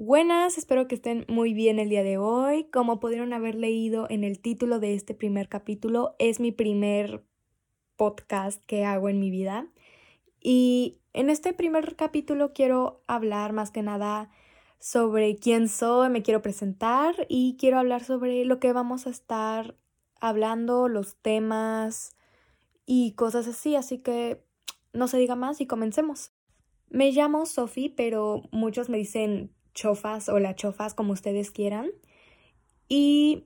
Buenas, espero que estén muy bien el día de hoy. Como pudieron haber leído en el título de este primer capítulo, es mi primer podcast que hago en mi vida. Y en este primer capítulo quiero hablar más que nada sobre quién soy, me quiero presentar y quiero hablar sobre lo que vamos a estar hablando, los temas y cosas así. Así que no se diga más y comencemos. Me llamo Sophie, pero muchos me dicen chofas o la chofas como ustedes quieran. Y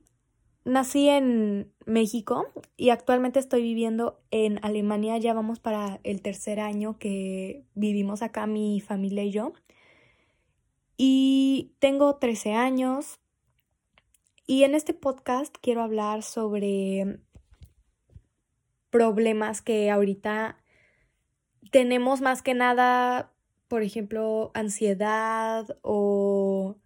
nací en México y actualmente estoy viviendo en Alemania. Ya vamos para el tercer año que vivimos acá mi familia y yo. Y tengo 13 años. Y en este podcast quiero hablar sobre problemas que ahorita tenemos más que nada, por ejemplo, ansiedad o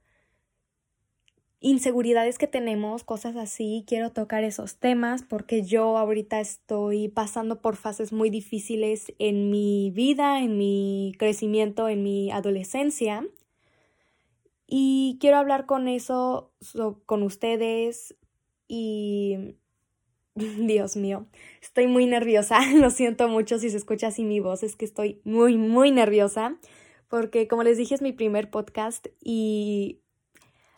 inseguridades que tenemos, cosas así. Quiero tocar esos temas porque yo ahorita estoy pasando por fases muy difíciles en mi vida, en mi crecimiento, en mi adolescencia. Y quiero hablar con eso, con ustedes y Dios mío, estoy muy nerviosa, lo siento mucho si se escucha así mi voz, es que estoy muy, muy nerviosa, porque como les dije es mi primer podcast y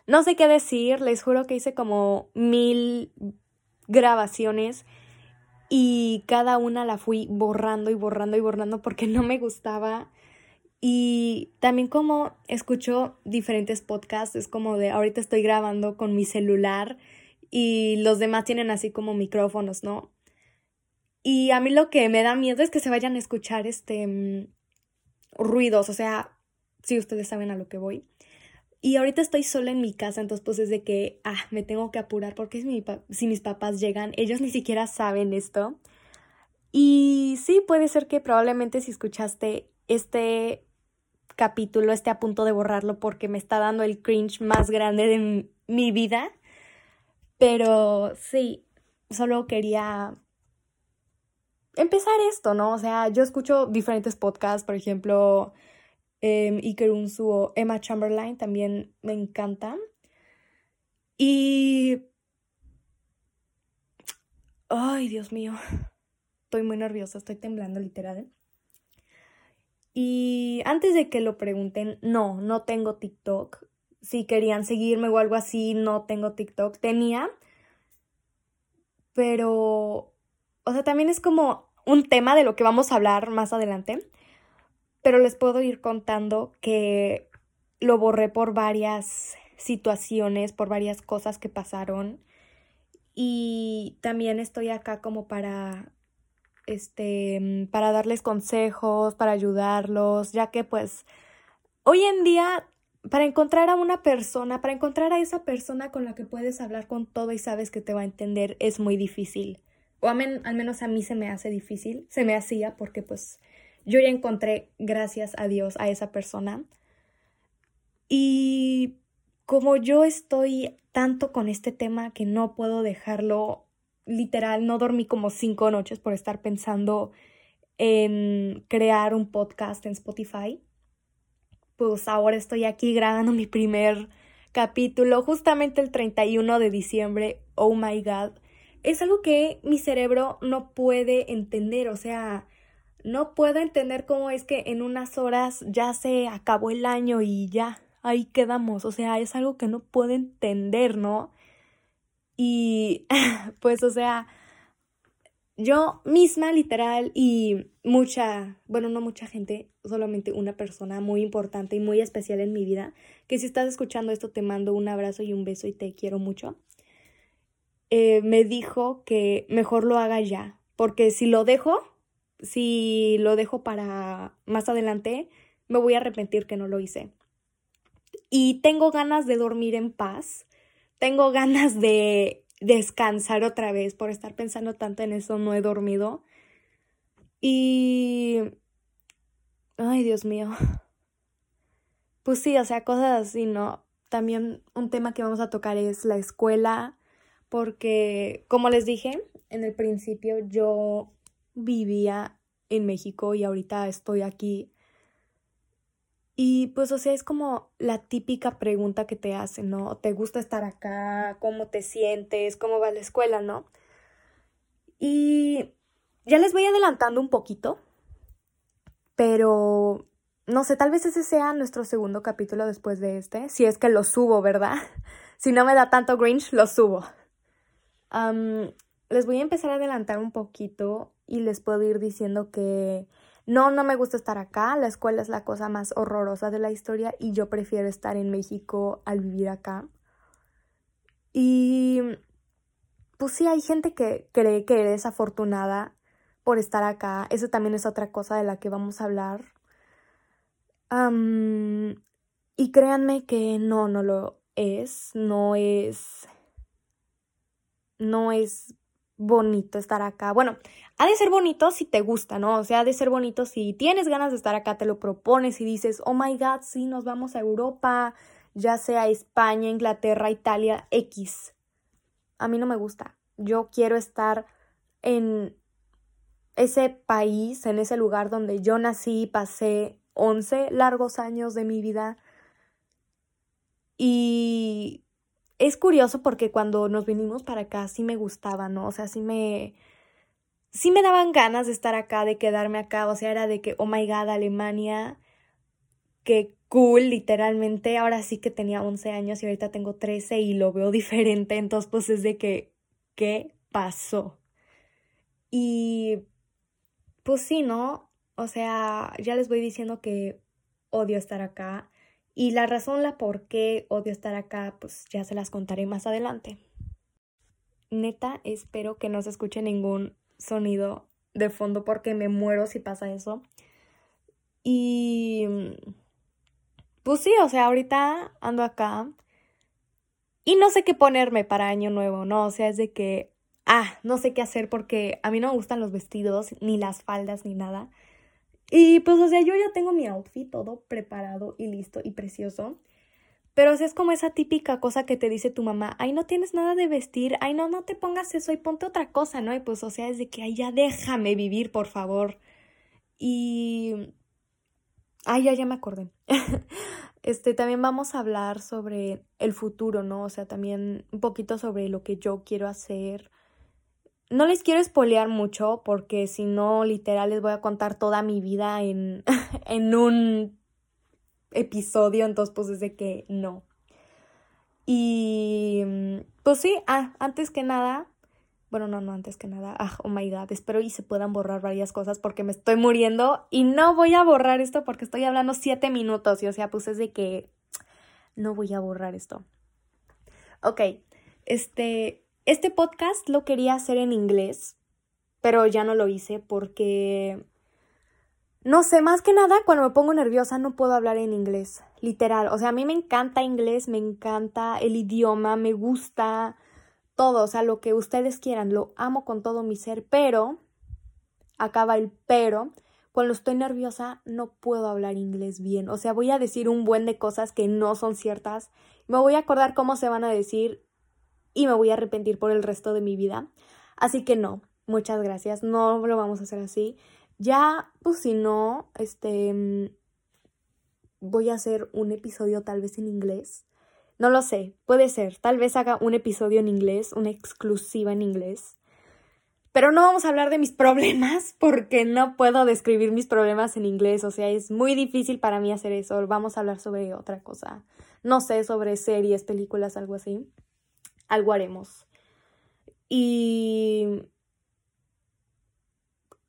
no sé qué decir, les juro que hice como mil grabaciones y cada una la fui borrando y borrando y borrando porque no me gustaba. Y también como escucho diferentes podcasts, es como de ahorita estoy grabando con mi celular y los demás tienen así como micrófonos, ¿no? Y a mí lo que me da miedo es que se vayan a escuchar este mm, ruidos, o sea, si ustedes saben a lo que voy. Y ahorita estoy sola en mi casa, entonces pues es de que, ah, me tengo que apurar porque si, mi si mis papás llegan, ellos ni siquiera saben esto. Y sí, puede ser que probablemente si escuchaste este capítulo esté a punto de borrarlo porque me está dando el cringe más grande de mi vida. Pero sí, solo quería empezar esto, ¿no? O sea, yo escucho diferentes podcasts, por ejemplo, eh, Iker Unsu o Emma Chamberlain también me encantan. Y... Ay, Dios mío. Estoy muy nerviosa, estoy temblando literal. Y antes de que lo pregunten, no, no tengo TikTok si querían seguirme o algo así, no tengo TikTok. Tenía, pero, o sea, también es como un tema de lo que vamos a hablar más adelante, pero les puedo ir contando que lo borré por varias situaciones, por varias cosas que pasaron y también estoy acá como para este para darles consejos, para ayudarlos, ya que pues hoy en día para encontrar a una persona, para encontrar a esa persona con la que puedes hablar con todo y sabes que te va a entender, es muy difícil. O al menos a mí se me hace difícil, se me hacía porque pues yo ya encontré, gracias a Dios, a esa persona. Y como yo estoy tanto con este tema que no puedo dejarlo, literal, no dormí como cinco noches por estar pensando en crear un podcast en Spotify pues ahora estoy aquí grabando mi primer capítulo justamente el 31 de diciembre. Oh my god. Es algo que mi cerebro no puede entender, o sea, no puedo entender cómo es que en unas horas ya se acabó el año y ya, ahí quedamos, o sea, es algo que no puedo entender, ¿no? Y pues, o sea, yo misma, literal, y mucha, bueno, no mucha gente, solamente una persona muy importante y muy especial en mi vida, que si estás escuchando esto te mando un abrazo y un beso y te quiero mucho, eh, me dijo que mejor lo haga ya, porque si lo dejo, si lo dejo para más adelante, me voy a arrepentir que no lo hice. Y tengo ganas de dormir en paz, tengo ganas de descansar otra vez por estar pensando tanto en eso, no he dormido. Y... Ay, Dios mío. Pues sí, o sea, cosas así, ¿no? También un tema que vamos a tocar es la escuela, porque, como les dije en el principio, yo vivía en México y ahorita estoy aquí. Y pues, o sea, es como la típica pregunta que te hacen, ¿no? ¿Te gusta estar acá? ¿Cómo te sientes? ¿Cómo va la escuela, no? Y ya les voy adelantando un poquito, pero no sé, tal vez ese sea nuestro segundo capítulo después de este, si es que lo subo, ¿verdad? Si no me da tanto Grinch, lo subo. les voy a empezar a adelantar un poquito y les puedo ir diciendo que no, no me gusta estar acá, la escuela es la cosa más horrorosa de la historia y yo prefiero estar en México al vivir acá. Y pues sí, hay gente que cree que eres afortunada por estar acá. Eso también es otra cosa de la que vamos a hablar. y créanme que no, no lo es. No es. No es bonito estar acá. Bueno, ha de ser bonito si te gusta, ¿no? O sea, ha de ser bonito si tienes ganas de estar acá, te lo propones y dices, oh my god, sí, nos vamos a Europa, ya sea España, Inglaterra, Italia, X. A mí no me gusta. Yo quiero estar en ese país, en ese lugar donde yo nací, pasé 11 largos años de mi vida. Y es curioso porque cuando nos vinimos para acá sí me gustaba, ¿no? O sea, sí me sí me daban ganas de estar acá, de quedarme acá, o sea, era de que oh my god, Alemania, qué cool, literalmente. Ahora sí que tenía 11 años y ahorita tengo 13 y lo veo diferente, entonces pues es de que ¿qué pasó? Y pues sí, ¿no? O sea, ya les voy diciendo que odio estar acá. Y la razón la por qué odio estar acá, pues ya se las contaré más adelante. Neta, espero que no se escuche ningún sonido de fondo porque me muero si pasa eso. Y pues sí, o sea, ahorita ando acá y no sé qué ponerme para año nuevo, ¿no? O sea, es de que ah, no sé qué hacer porque a mí no me gustan los vestidos, ni las faldas, ni nada. Y pues, o sea, yo ya tengo mi outfit todo preparado y listo y precioso. Pero o es como esa típica cosa que te dice tu mamá, ay, no tienes nada de vestir, ay, no, no te pongas eso y ponte otra cosa, ¿no? Y pues, o sea, es de que, ay, ya déjame vivir, por favor. Y... Ay, ya, ya me acordé. este, también vamos a hablar sobre el futuro, ¿no? O sea, también un poquito sobre lo que yo quiero hacer, no les quiero espolear mucho porque si no, literal, les voy a contar toda mi vida en, en un episodio, entonces pues es de que no. Y pues sí, ah, antes que nada, bueno, no, no, antes que nada, ah, oh my god, espero y se puedan borrar varias cosas porque me estoy muriendo y no voy a borrar esto porque estoy hablando siete minutos y o sea, pues es de que no voy a borrar esto. Ok, este, este podcast lo quería hacer en inglés, pero ya no lo hice porque... No sé, más que nada, cuando me pongo nerviosa no puedo hablar en inglés, literal. O sea, a mí me encanta inglés, me encanta el idioma, me gusta todo, o sea, lo que ustedes quieran, lo amo con todo mi ser, pero, acaba el pero, cuando estoy nerviosa no puedo hablar inglés bien. O sea, voy a decir un buen de cosas que no son ciertas. Me voy a acordar cómo se van a decir y me voy a arrepentir por el resto de mi vida. Así que no, muchas gracias, no lo vamos a hacer así. Ya, pues si no, este, mm, voy a hacer un episodio tal vez en inglés. No lo sé, puede ser. Tal vez haga un episodio en inglés, una exclusiva en inglés. Pero no vamos a hablar de mis problemas porque no puedo describir mis problemas en inglés. O sea, es muy difícil para mí hacer eso. Vamos a hablar sobre otra cosa. No sé, sobre series, películas, algo así algo haremos. Y...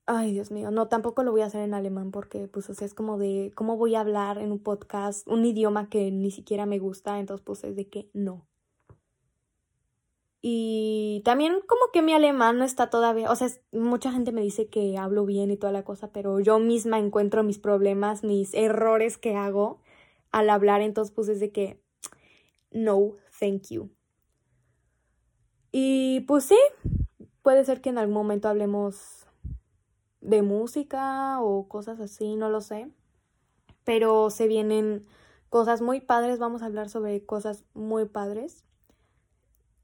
Ay, Dios mío, no, tampoco lo voy a hacer en alemán porque, pues, es como de, ¿cómo voy a hablar en un podcast un idioma que ni siquiera me gusta? Entonces, pues, es de que no. Y también como que mi alemán no está todavía, o sea, mucha gente me dice que hablo bien y toda la cosa, pero yo misma encuentro mis problemas, mis errores que hago al hablar, entonces pues es de que no, thank you. Y pues sí, puede ser que en algún momento hablemos de música o cosas así, no lo sé. Pero se vienen cosas muy padres, vamos a hablar sobre cosas muy padres.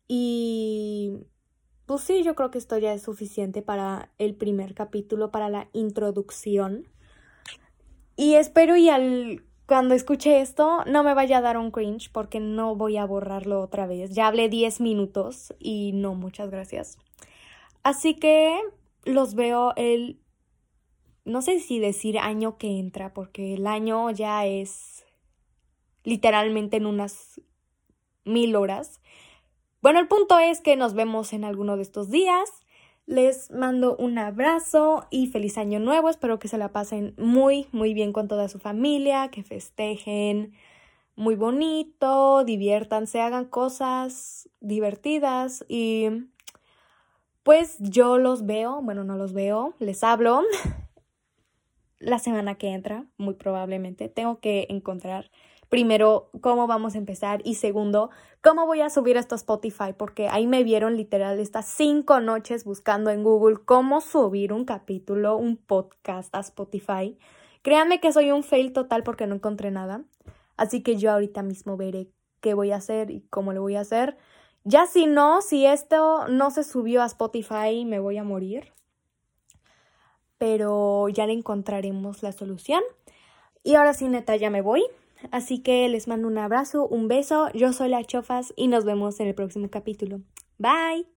Y pues sí, yo creo que esto ya es suficiente para el primer capítulo, para la introducción. Y espero y al cuando escuche esto no me vaya a dar un cringe porque no voy a borrarlo otra vez. Ya hablé 10 minutos y no, muchas gracias. Así que los veo el, no sé si decir año que entra, porque el año ya es literalmente en unas mil horas. Bueno, el punto es que nos vemos en alguno de estos días. Les mando un abrazo y feliz año nuevo. Espero que se la pasen muy, muy bien con toda su familia, que festejen muy bonito, diviértanse, hagan cosas divertidas y pues yo los veo, bueno, no los veo, les hablo la semana que entra, muy probablemente. Tengo que encontrar primero, cómo vamos a empezar y segundo, cómo voy a subir esto a Spotify, porque ahí me vieron literal estas cinco noches buscando en Google cómo subir un capítulo, un podcast a Spotify. Créanme que soy un fail total porque no encontré nada. Así que yo ahorita mismo veré qué voy a hacer y cómo lo voy a hacer. Ya si no, si esto no se subió a Spotify, me voy a morir. Pero ya le encontraremos la solución. Y ahora sí, neta, ya me voy. Así que les mando un abrazo, un beso. Yo soy la Chofas y nos vemos en el próximo capítulo. Bye.